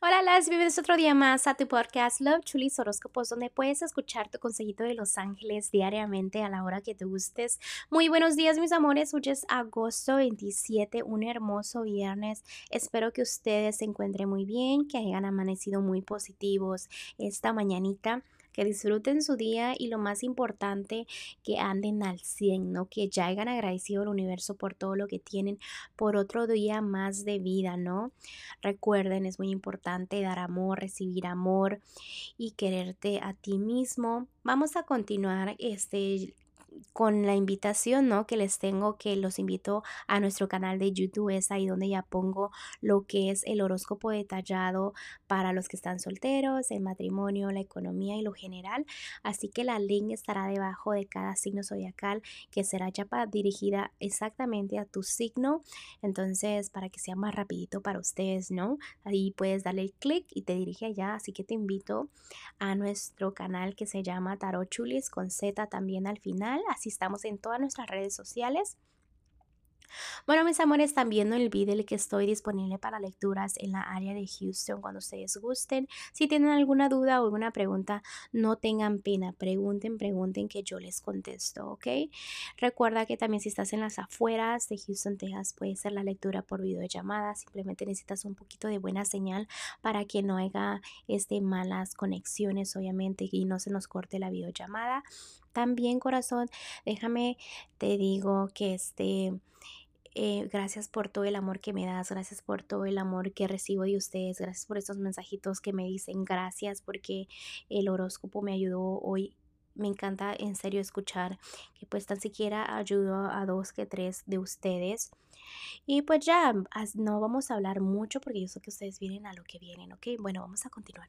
Hola, las bienvenidos otro día más a tu podcast Love Chulis Horóscopos, donde puedes escuchar tu consejito de Los Ángeles diariamente a la hora que te gustes. Muy buenos días, mis amores. Hoy es agosto 27, un hermoso viernes. Espero que ustedes se encuentren muy bien, que hayan amanecido muy positivos esta mañanita que disfruten su día y lo más importante, que anden al 100, ¿no? Que ya hayan agradecido al universo por todo lo que tienen, por otro día más de vida, ¿no? Recuerden, es muy importante dar amor, recibir amor y quererte a ti mismo. Vamos a continuar este con la invitación, ¿no? Que les tengo, que los invito a nuestro canal de YouTube, es ahí donde ya pongo lo que es el horóscopo detallado para los que están solteros, el matrimonio, la economía y lo general. Así que la link estará debajo de cada signo zodiacal que será ya dirigida exactamente a tu signo. Entonces, para que sea más rapidito para ustedes, ¿no? Ahí puedes darle clic y te dirige allá. Así que te invito a nuestro canal que se llama Tarot Chulis con Z también al final Así estamos en todas nuestras redes sociales. Bueno, mis amores, también no olviden que estoy disponible para lecturas en la área de Houston cuando ustedes gusten. Si tienen alguna duda o alguna pregunta, no tengan pena, pregunten, pregunten que yo les contesto, ¿ok? Recuerda que también si estás en las afueras de Houston, Texas, puede ser la lectura por videollamada. Simplemente necesitas un poquito de buena señal para que no haya este, malas conexiones, obviamente, y no se nos corte la videollamada. También, corazón, déjame, te digo que este eh, gracias por todo el amor que me das, gracias por todo el amor que recibo de ustedes, gracias por estos mensajitos que me dicen, gracias porque el horóscopo me ayudó hoy. Me encanta en serio escuchar que pues tan siquiera ayudó a dos que tres de ustedes. Y pues ya, no vamos a hablar mucho porque yo sé que ustedes vienen a lo que vienen, ¿ok? Bueno, vamos a continuar.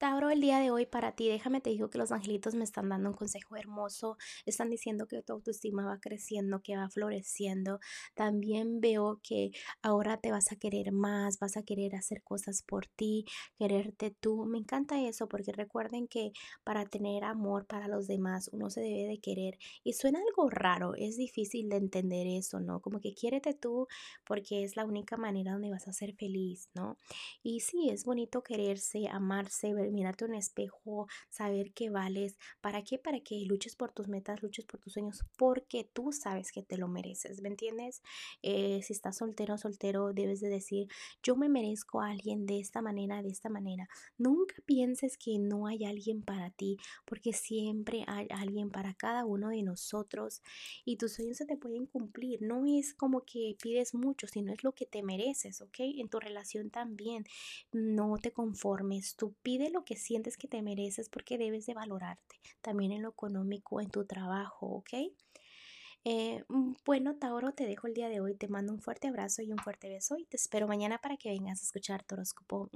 Tauro, el día de hoy para ti, déjame te digo que los angelitos me están dando un consejo hermoso, están diciendo que tu autoestima va creciendo, que va floreciendo. También veo que ahora te vas a querer más, vas a querer hacer cosas por ti, quererte tú. Me encanta eso porque recuerden que para tener amor para los demás uno se debe de querer. Y suena algo raro, es difícil de entender eso, ¿no? Como que quiérete tú porque es la única manera donde vas a ser feliz, ¿no? Y sí, es bonito quererse, amarse, ver mirarte un espejo, saber que vales. ¿Para qué? Para que luches por tus metas, luches por tus sueños, porque tú sabes que te lo mereces, ¿me entiendes? Eh, si estás soltero soltero, debes de decir, yo me merezco a alguien de esta manera, de esta manera. Nunca pienses que no hay alguien para ti, porque siempre hay alguien para cada uno de nosotros y tus sueños se te pueden cumplir. No es como que pides mucho, sino es lo que te mereces, ¿ok? En tu relación también. No te conformes, tú pide lo que sientes que te mereces porque debes de valorarte, también en lo económico, en tu trabajo, ¿ok? Eh, mm, bueno, Tauro, te dejo el día de hoy, te mando un fuerte abrazo y un fuerte beso y te espero mañana para que vengas a escuchar tu horóscopo.